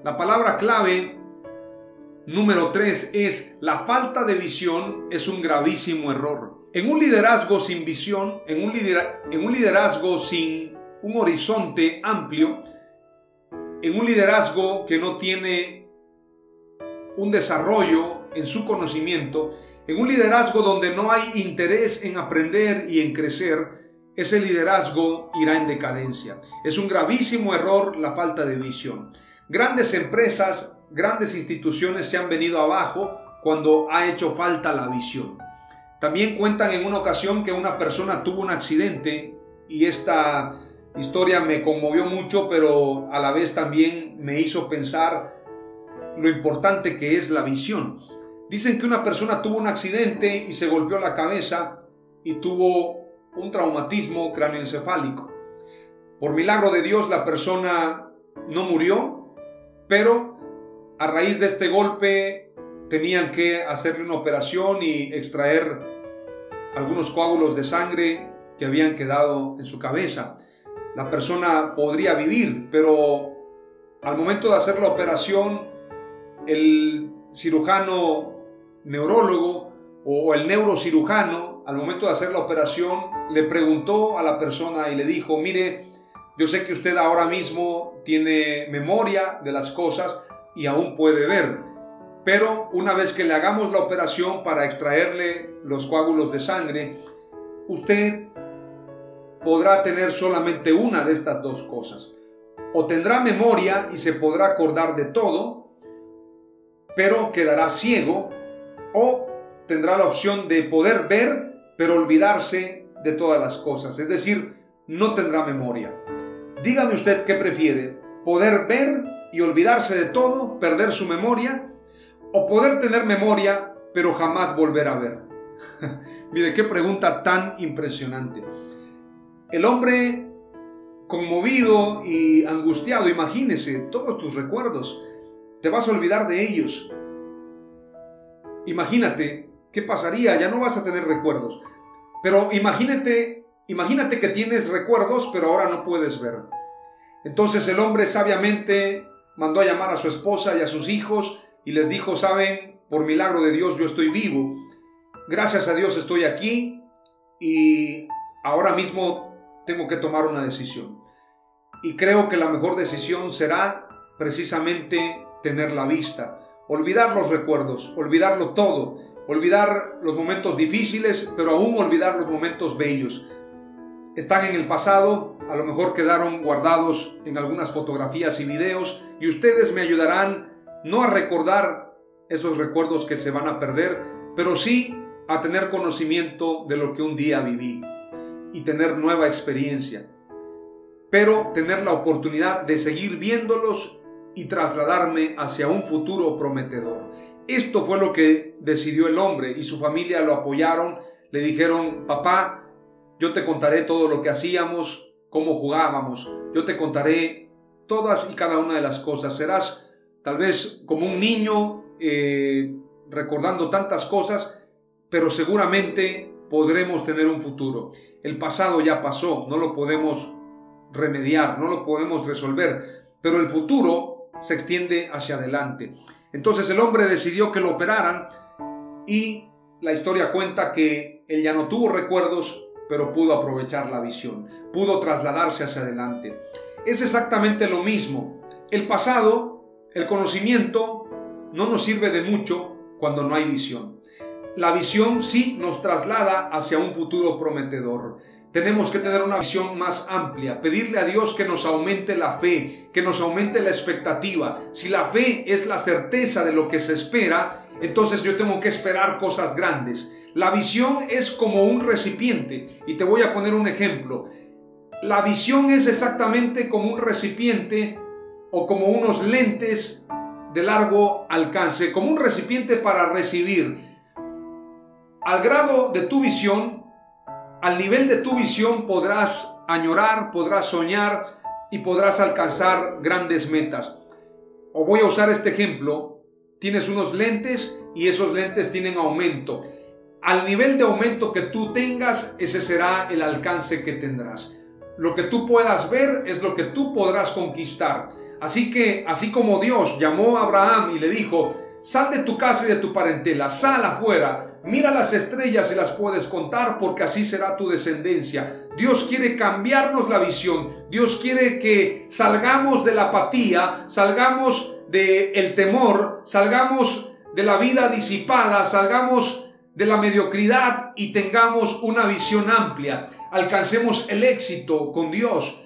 La palabra clave número 3 es la falta de visión es un gravísimo error. En un liderazgo sin visión, en un, en un liderazgo sin un horizonte amplio, en un liderazgo que no tiene un desarrollo en su conocimiento, en un liderazgo donde no hay interés en aprender y en crecer, ese liderazgo irá en decadencia. Es un gravísimo error la falta de visión. Grandes empresas, grandes instituciones se han venido abajo cuando ha hecho falta la visión. También cuentan en una ocasión que una persona tuvo un accidente y esta historia me conmovió mucho, pero a la vez también me hizo pensar lo importante que es la visión. Dicen que una persona tuvo un accidente y se golpeó la cabeza y tuvo un traumatismo cráneoencefálico. Por milagro de Dios la persona no murió, pero a raíz de este golpe tenían que hacerle una operación y extraer algunos coágulos de sangre que habían quedado en su cabeza. La persona podría vivir, pero al momento de hacer la operación, el cirujano neurólogo o el neurocirujano, al momento de hacer la operación, le preguntó a la persona y le dijo, mire, yo sé que usted ahora mismo tiene memoria de las cosas y aún puede ver, pero una vez que le hagamos la operación para extraerle los coágulos de sangre, usted podrá tener solamente una de estas dos cosas. O tendrá memoria y se podrá acordar de todo, pero quedará ciego, o tendrá la opción de poder ver, pero olvidarse de todas las cosas. Es decir, no tendrá memoria. Dígame usted qué prefiere, poder ver y olvidarse de todo, perder su memoria, o poder tener memoria pero jamás volver a ver. Mire, qué pregunta tan impresionante. El hombre conmovido y angustiado, imagínese todos tus recuerdos, te vas a olvidar de ellos. Imagínate qué pasaría, ya no vas a tener recuerdos. Pero imagínate, imagínate que tienes recuerdos, pero ahora no puedes ver. Entonces el hombre sabiamente mandó a llamar a su esposa y a sus hijos y les dijo, saben, por milagro de Dios yo estoy vivo, gracias a Dios estoy aquí y ahora mismo tengo que tomar una decisión. Y creo que la mejor decisión será precisamente tener la vista, olvidar los recuerdos, olvidarlo todo, olvidar los momentos difíciles, pero aún olvidar los momentos bellos. Están en el pasado, a lo mejor quedaron guardados en algunas fotografías y videos y ustedes me ayudarán no a recordar esos recuerdos que se van a perder, pero sí a tener conocimiento de lo que un día viví y tener nueva experiencia, pero tener la oportunidad de seguir viéndolos y trasladarme hacia un futuro prometedor. Esto fue lo que decidió el hombre y su familia lo apoyaron, le dijeron, papá, yo te contaré todo lo que hacíamos, cómo jugábamos, yo te contaré todas y cada una de las cosas, serás tal vez como un niño eh, recordando tantas cosas, pero seguramente podremos tener un futuro. El pasado ya pasó, no lo podemos remediar, no lo podemos resolver, pero el futuro se extiende hacia adelante. Entonces el hombre decidió que lo operaran y la historia cuenta que él ya no tuvo recuerdos, pero pudo aprovechar la visión, pudo trasladarse hacia adelante. Es exactamente lo mismo. El pasado, el conocimiento, no nos sirve de mucho cuando no hay visión la visión sí nos traslada hacia un futuro prometedor. Tenemos que tener una visión más amplia, pedirle a Dios que nos aumente la fe, que nos aumente la expectativa. Si la fe es la certeza de lo que se espera, entonces yo tengo que esperar cosas grandes. La visión es como un recipiente y te voy a poner un ejemplo. La visión es exactamente como un recipiente o como unos lentes de largo alcance, como un recipiente para recibir al grado de tu visión, al nivel de tu visión podrás añorar, podrás soñar y podrás alcanzar grandes metas. O voy a usar este ejemplo. Tienes unos lentes y esos lentes tienen aumento. Al nivel de aumento que tú tengas, ese será el alcance que tendrás. Lo que tú puedas ver es lo que tú podrás conquistar. Así que, así como Dios llamó a Abraham y le dijo, Sal de tu casa y de tu parentela, sal afuera, mira las estrellas y las puedes contar porque así será tu descendencia. Dios quiere cambiarnos la visión, Dios quiere que salgamos de la apatía, salgamos del el temor, salgamos de la vida disipada, salgamos de la mediocridad y tengamos una visión amplia, alcancemos el éxito con Dios,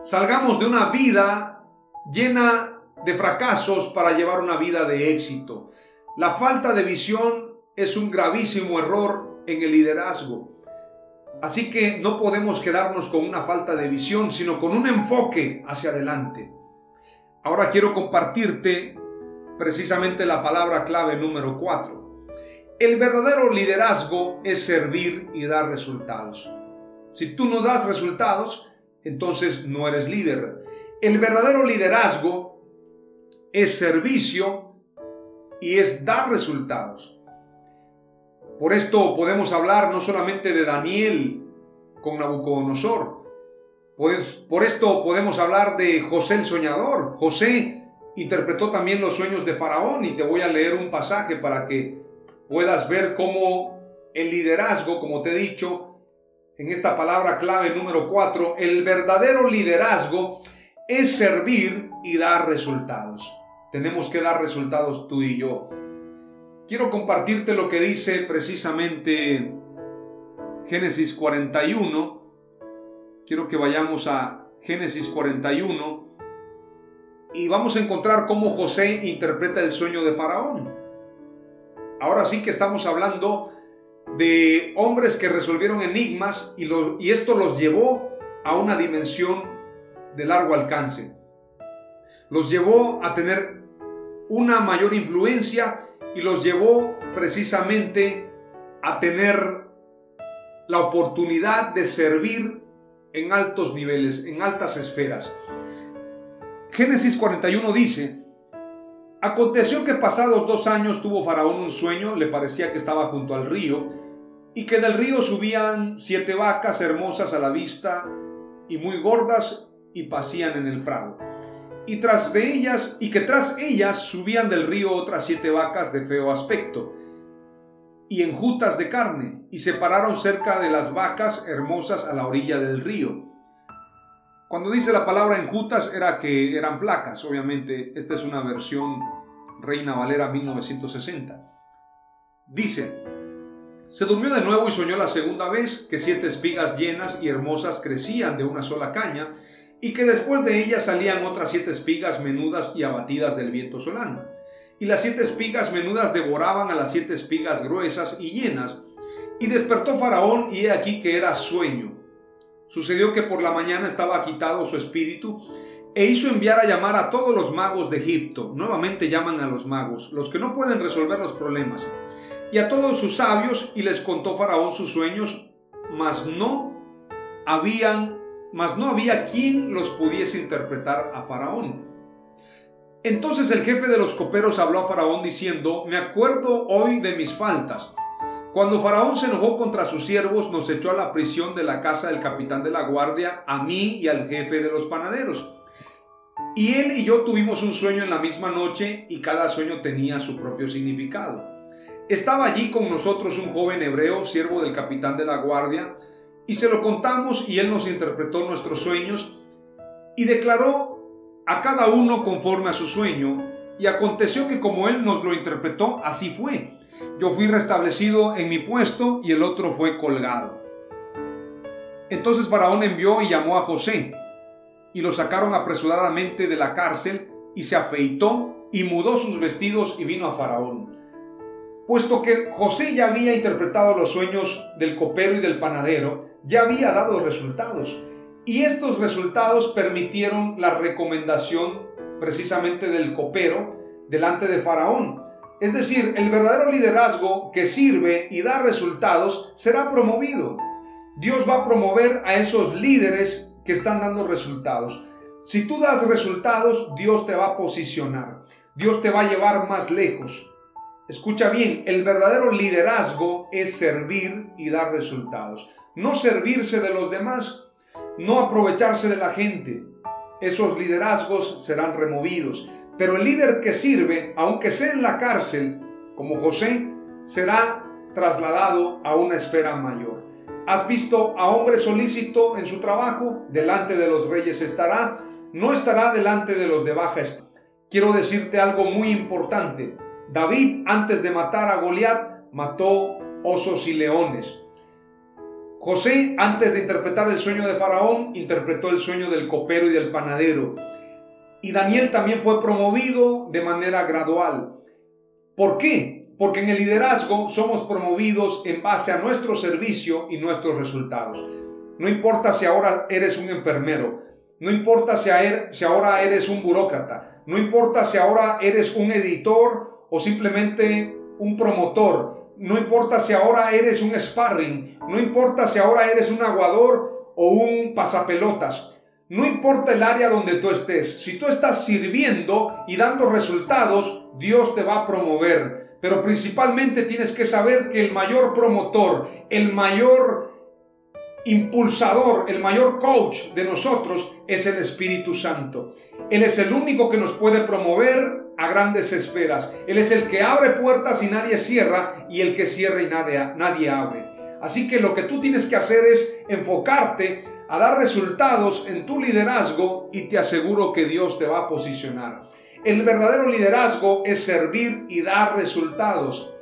salgamos de una vida llena de fracasos para llevar una vida de éxito. La falta de visión es un gravísimo error en el liderazgo. Así que no podemos quedarnos con una falta de visión, sino con un enfoque hacia adelante. Ahora quiero compartirte precisamente la palabra clave número 4. El verdadero liderazgo es servir y dar resultados. Si tú no das resultados, entonces no eres líder. El verdadero liderazgo es servicio y es dar resultados. Por esto podemos hablar no solamente de Daniel con Nabucodonosor, pues por esto podemos hablar de José el soñador. José interpretó también los sueños de Faraón y te voy a leer un pasaje para que puedas ver cómo el liderazgo, como te he dicho, en esta palabra clave número 4, el verdadero liderazgo es servir y dar resultados. tenemos que dar resultados tú y yo. Quiero compartirte lo que dice precisamente Génesis 41. Quiero que vayamos a Génesis 41 y vamos a encontrar cómo José interpreta el sueño de Faraón. Ahora sí que estamos hablando de hombres que resolvieron enigmas y, y esto los llevó a una dimensión de largo alcance. Los llevó a tener una mayor influencia y los llevó precisamente a tener la oportunidad de servir en altos niveles, en altas esferas. Génesis 41 dice, Aconteció que pasados dos años tuvo Faraón un sueño, le parecía que estaba junto al río, y que del río subían siete vacas hermosas a la vista y muy gordas y pasían en el prado. Y tras de ellas, y que tras ellas subían del río otras siete vacas de feo aspecto, y enjutas de carne, y se pararon cerca de las vacas hermosas a la orilla del río. Cuando dice la palabra enjutas era que eran flacas, obviamente esta es una versión Reina Valera 1960. Dice, se durmió de nuevo y soñó la segunda vez que siete espigas llenas y hermosas crecían de una sola caña, y que después de ellas salían otras siete espigas menudas y abatidas del viento solano y las siete espigas menudas devoraban a las siete espigas gruesas y llenas. Y despertó Faraón y he aquí que era sueño. Sucedió que por la mañana estaba agitado su espíritu e hizo enviar a llamar a todos los magos de Egipto. Nuevamente llaman a los magos, los que no pueden resolver los problemas. Y a todos sus sabios y les contó Faraón sus sueños, mas no habían, mas no había quien los pudiese interpretar a Faraón. Entonces el jefe de los coperos habló a Faraón diciendo, me acuerdo hoy de mis faltas. Cuando Faraón se enojó contra sus siervos, nos echó a la prisión de la casa del capitán de la guardia, a mí y al jefe de los panaderos. Y él y yo tuvimos un sueño en la misma noche y cada sueño tenía su propio significado. Estaba allí con nosotros un joven hebreo, siervo del capitán de la guardia, y se lo contamos y él nos interpretó nuestros sueños y declaró a cada uno conforme a su sueño, y aconteció que como él nos lo interpretó, así fue. Yo fui restablecido en mi puesto y el otro fue colgado. Entonces Faraón envió y llamó a José, y lo sacaron apresuradamente de la cárcel, y se afeitó, y mudó sus vestidos y vino a Faraón. Puesto que José ya había interpretado los sueños del copero y del panadero, ya había dado resultados. Y estos resultados permitieron la recomendación precisamente del copero delante de Faraón. Es decir, el verdadero liderazgo que sirve y da resultados será promovido. Dios va a promover a esos líderes que están dando resultados. Si tú das resultados, Dios te va a posicionar. Dios te va a llevar más lejos. Escucha bien, el verdadero liderazgo es servir y dar resultados. No servirse de los demás, no aprovecharse de la gente. Esos liderazgos serán removidos. Pero el líder que sirve, aunque sea en la cárcel, como José, será trasladado a una esfera mayor. ¿Has visto a hombre solícito en su trabajo? Delante de los reyes estará, no estará delante de los de baja Quiero decirte algo muy importante. David, antes de matar a Goliat, mató osos y leones. José, antes de interpretar el sueño de Faraón, interpretó el sueño del copero y del panadero. Y Daniel también fue promovido de manera gradual. ¿Por qué? Porque en el liderazgo somos promovidos en base a nuestro servicio y nuestros resultados. No importa si ahora eres un enfermero, no importa si ahora eres un burócrata, no importa si ahora eres un editor o simplemente un promotor, no importa si ahora eres un sparring, no importa si ahora eres un aguador o un pasapelotas, no importa el área donde tú estés, si tú estás sirviendo y dando resultados, Dios te va a promover. Pero principalmente tienes que saber que el mayor promotor, el mayor impulsador, el mayor coach de nosotros es el Espíritu Santo. Él es el único que nos puede promover a grandes esferas. Él es el que abre puertas y nadie cierra y el que cierra y nadie, nadie abre. Así que lo que tú tienes que hacer es enfocarte a dar resultados en tu liderazgo y te aseguro que Dios te va a posicionar. El verdadero liderazgo es servir y dar resultados.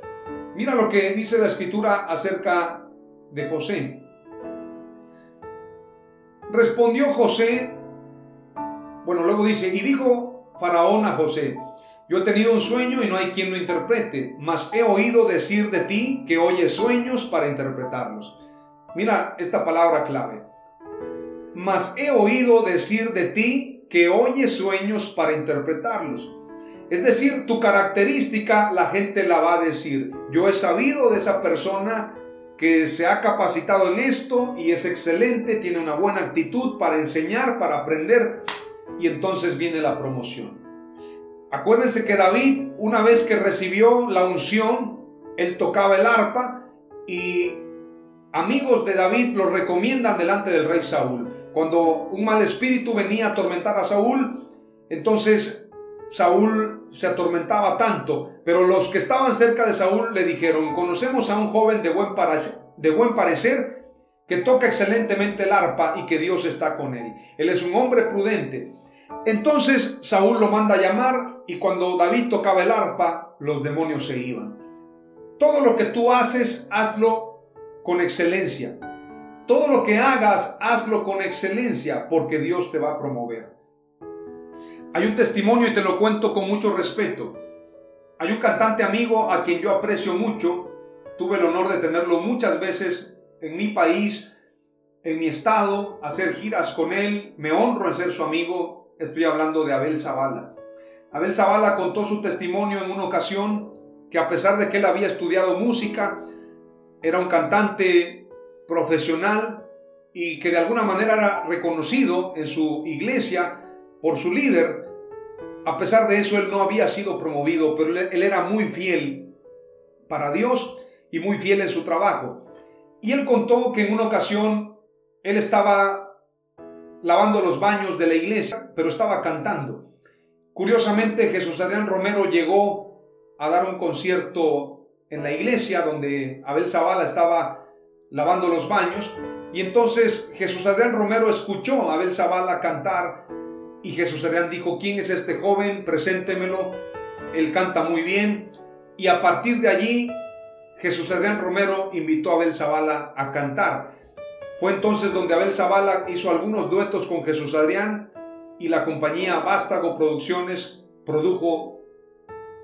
Mira lo que dice la escritura acerca de José. Respondió José, bueno, luego dice, y dijo Faraón a José, yo he tenido un sueño y no hay quien lo interprete, mas he oído decir de ti que oyes sueños para interpretarlos. Mira esta palabra clave. Mas he oído decir de ti que oyes sueños para interpretarlos. Es decir, tu característica la gente la va a decir. Yo he sabido de esa persona que se ha capacitado en esto y es excelente, tiene una buena actitud para enseñar, para aprender y entonces viene la promoción. Acuérdense que David, una vez que recibió la unción, él tocaba el arpa y amigos de David lo recomiendan delante del rey Saúl. Cuando un mal espíritu venía a atormentar a Saúl, entonces Saúl se atormentaba tanto, pero los que estaban cerca de Saúl le dijeron, conocemos a un joven de buen, de buen parecer que toca excelentemente el arpa y que Dios está con él. Él es un hombre prudente. Entonces Saúl lo manda a llamar y cuando David tocaba el arpa, los demonios se iban. Todo lo que tú haces, hazlo con excelencia. Todo lo que hagas, hazlo con excelencia porque Dios te va a promover. Hay un testimonio y te lo cuento con mucho respeto. Hay un cantante amigo a quien yo aprecio mucho. Tuve el honor de tenerlo muchas veces en mi país, en mi estado, hacer giras con él. Me honro en ser su amigo Estoy hablando de Abel Zavala. Abel Zavala contó su testimonio en una ocasión que a pesar de que él había estudiado música, era un cantante profesional y que de alguna manera era reconocido en su iglesia por su líder, a pesar de eso él no había sido promovido, pero él era muy fiel para Dios y muy fiel en su trabajo. Y él contó que en una ocasión él estaba lavando los baños de la iglesia, pero estaba cantando. Curiosamente, Jesús Adrián Romero llegó a dar un concierto en la iglesia donde Abel Zavala estaba lavando los baños y entonces Jesús Adrián Romero escuchó a Abel Zavala cantar y Jesús Adrián dijo, ¿quién es este joven? Preséntemelo. Él canta muy bien. Y a partir de allí, Jesús Adrián Romero invitó a Abel Zavala a cantar. Fue entonces donde Abel Zavala hizo algunos duetos con Jesús Adrián y la compañía Vástago Producciones produjo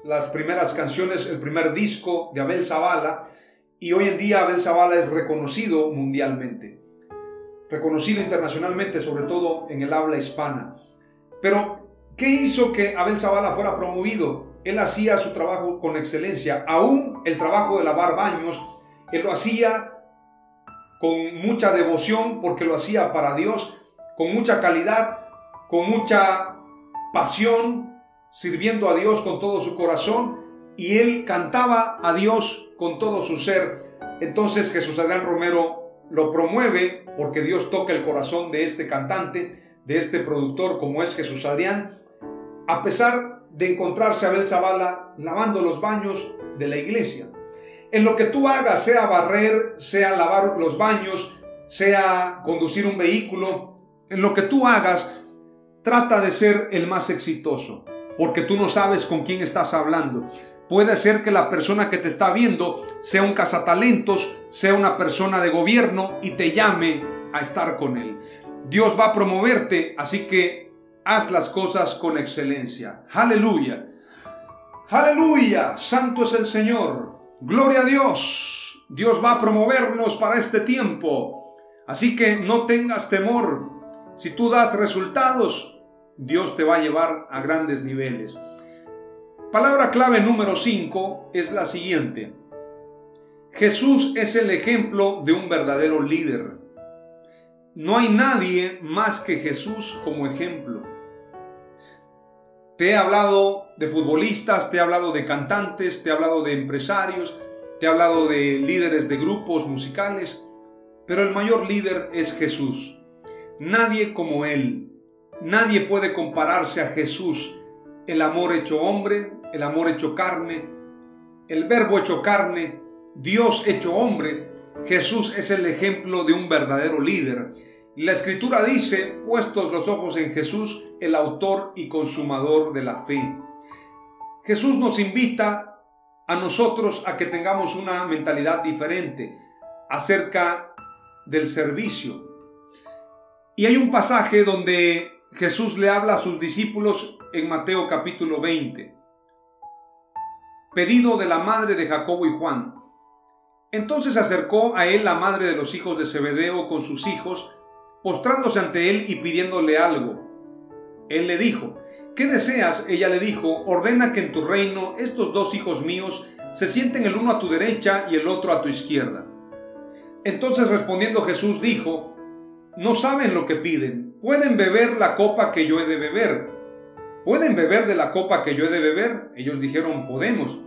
las primeras canciones, el primer disco de Abel Zavala y hoy en día Abel Zavala es reconocido mundialmente, reconocido internacionalmente, sobre todo en el habla hispana. Pero, ¿qué hizo que Abel Zavala fuera promovido? Él hacía su trabajo con excelencia, aún el trabajo de lavar baños, él lo hacía con mucha devoción porque lo hacía para Dios, con mucha calidad, con mucha pasión, sirviendo a Dios con todo su corazón y él cantaba a Dios con todo su ser. Entonces Jesús Adrián Romero lo promueve porque Dios toca el corazón de este cantante, de este productor como es Jesús Adrián, a pesar de encontrarse a Abel Zavala lavando los baños de la iglesia. En lo que tú hagas, sea barrer, sea lavar los baños, sea conducir un vehículo, en lo que tú hagas, trata de ser el más exitoso, porque tú no sabes con quién estás hablando. Puede ser que la persona que te está viendo sea un cazatalentos, sea una persona de gobierno y te llame a estar con él. Dios va a promoverte, así que haz las cosas con excelencia. Aleluya. Aleluya. Santo es el Señor. Gloria a Dios. Dios va a promovernos para este tiempo. Así que no tengas temor. Si tú das resultados, Dios te va a llevar a grandes niveles. Palabra clave número 5 es la siguiente. Jesús es el ejemplo de un verdadero líder. No hay nadie más que Jesús como ejemplo. Te he hablado de futbolistas, te he hablado de cantantes, te he hablado de empresarios, te he hablado de líderes de grupos musicales, pero el mayor líder es Jesús. Nadie como Él. Nadie puede compararse a Jesús, el amor hecho hombre, el amor hecho carne, el verbo hecho carne, Dios hecho hombre. Jesús es el ejemplo de un verdadero líder. La escritura dice, puestos los ojos en Jesús, el autor y consumador de la fe. Jesús nos invita a nosotros a que tengamos una mentalidad diferente acerca del servicio. Y hay un pasaje donde Jesús le habla a sus discípulos en Mateo capítulo 20. Pedido de la madre de Jacobo y Juan. Entonces se acercó a él la madre de los hijos de Zebedeo con sus hijos, postrándose ante él y pidiéndole algo. Él le dijo, ¿qué deseas? Ella le dijo, ordena que en tu reino estos dos hijos míos se sienten el uno a tu derecha y el otro a tu izquierda. Entonces respondiendo Jesús dijo, no saben lo que piden, pueden beber la copa que yo he de beber. ¿Pueden beber de la copa que yo he de beber? Ellos dijeron, podemos.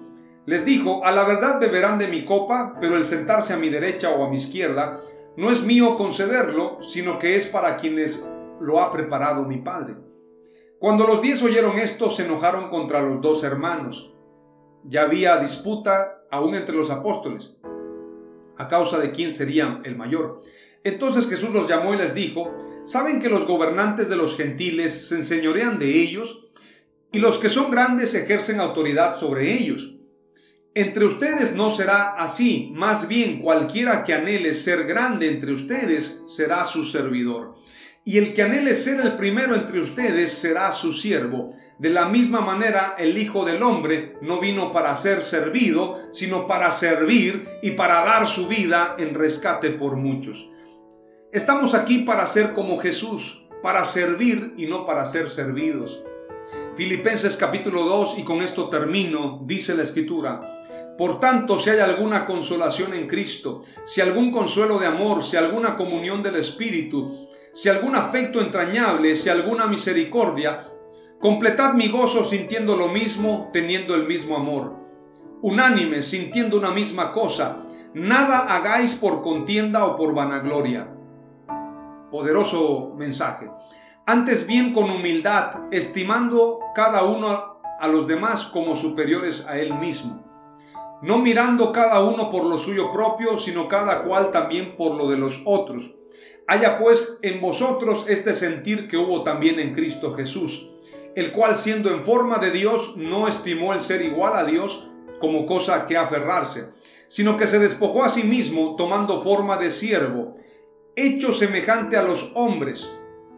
Les dijo, a la verdad beberán de mi copa, pero el sentarse a mi derecha o a mi izquierda no es mío concederlo, sino que es para quienes lo ha preparado mi Padre. Cuando los diez oyeron esto, se enojaron contra los dos hermanos. Ya había disputa aún entre los apóstoles, a causa de quién sería el mayor. Entonces Jesús los llamó y les dijo, ¿saben que los gobernantes de los gentiles se enseñorean de ellos? Y los que son grandes ejercen autoridad sobre ellos. Entre ustedes no será así, más bien cualquiera que anhele ser grande entre ustedes será su servidor. Y el que anhele ser el primero entre ustedes será su siervo. De la misma manera, el Hijo del Hombre no vino para ser servido, sino para servir y para dar su vida en rescate por muchos. Estamos aquí para ser como Jesús, para servir y no para ser servidos. Filipenses capítulo 2, y con esto termino, dice la escritura, por tanto, si hay alguna consolación en Cristo, si algún consuelo de amor, si alguna comunión del Espíritu, si algún afecto entrañable, si alguna misericordia, completad mi gozo sintiendo lo mismo, teniendo el mismo amor. Unánime, sintiendo una misma cosa, nada hagáis por contienda o por vanagloria. Poderoso mensaje. Antes bien con humildad, estimando cada uno a los demás como superiores a él mismo no mirando cada uno por lo suyo propio, sino cada cual también por lo de los otros. Haya pues en vosotros este sentir que hubo también en Cristo Jesús, el cual siendo en forma de Dios no estimó el ser igual a Dios como cosa que aferrarse, sino que se despojó a sí mismo tomando forma de siervo, hecho semejante a los hombres,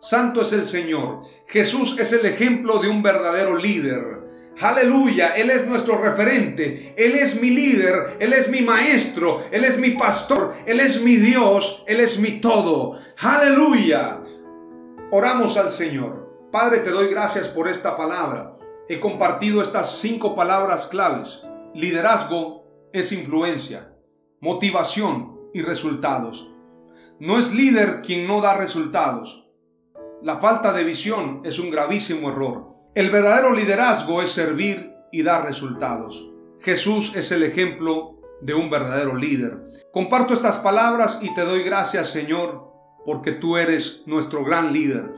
Santo es el Señor. Jesús es el ejemplo de un verdadero líder Aleluya, Él es nuestro referente, Él es mi líder, Él es mi maestro, Él es mi pastor, Él es mi Dios, Él es mi todo. Aleluya. Oramos al Señor. Padre, te doy gracias por esta palabra. He compartido estas cinco palabras claves. Liderazgo es influencia, motivación y resultados. No es líder quien no da resultados. La falta de visión es un gravísimo error. El verdadero liderazgo es servir y dar resultados. Jesús es el ejemplo de un verdadero líder. Comparto estas palabras y te doy gracias, Señor, porque tú eres nuestro gran líder.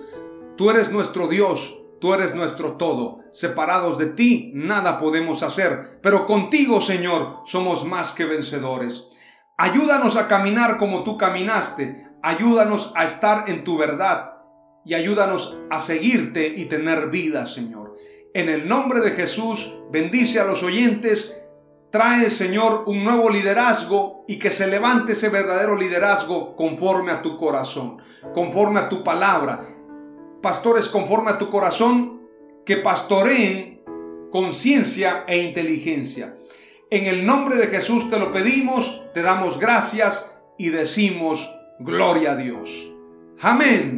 Tú eres nuestro Dios, tú eres nuestro todo. Separados de ti, nada podemos hacer, pero contigo, Señor, somos más que vencedores. Ayúdanos a caminar como tú caminaste. Ayúdanos a estar en tu verdad y ayúdanos a seguirte y tener vida, Señor. En el nombre de Jesús, bendice a los oyentes, trae, Señor, un nuevo liderazgo y que se levante ese verdadero liderazgo conforme a tu corazón, conforme a tu palabra. Pastores, conforme a tu corazón, que pastoreen con ciencia e inteligencia. En el nombre de Jesús te lo pedimos, te damos gracias y decimos gloria a Dios. Amén.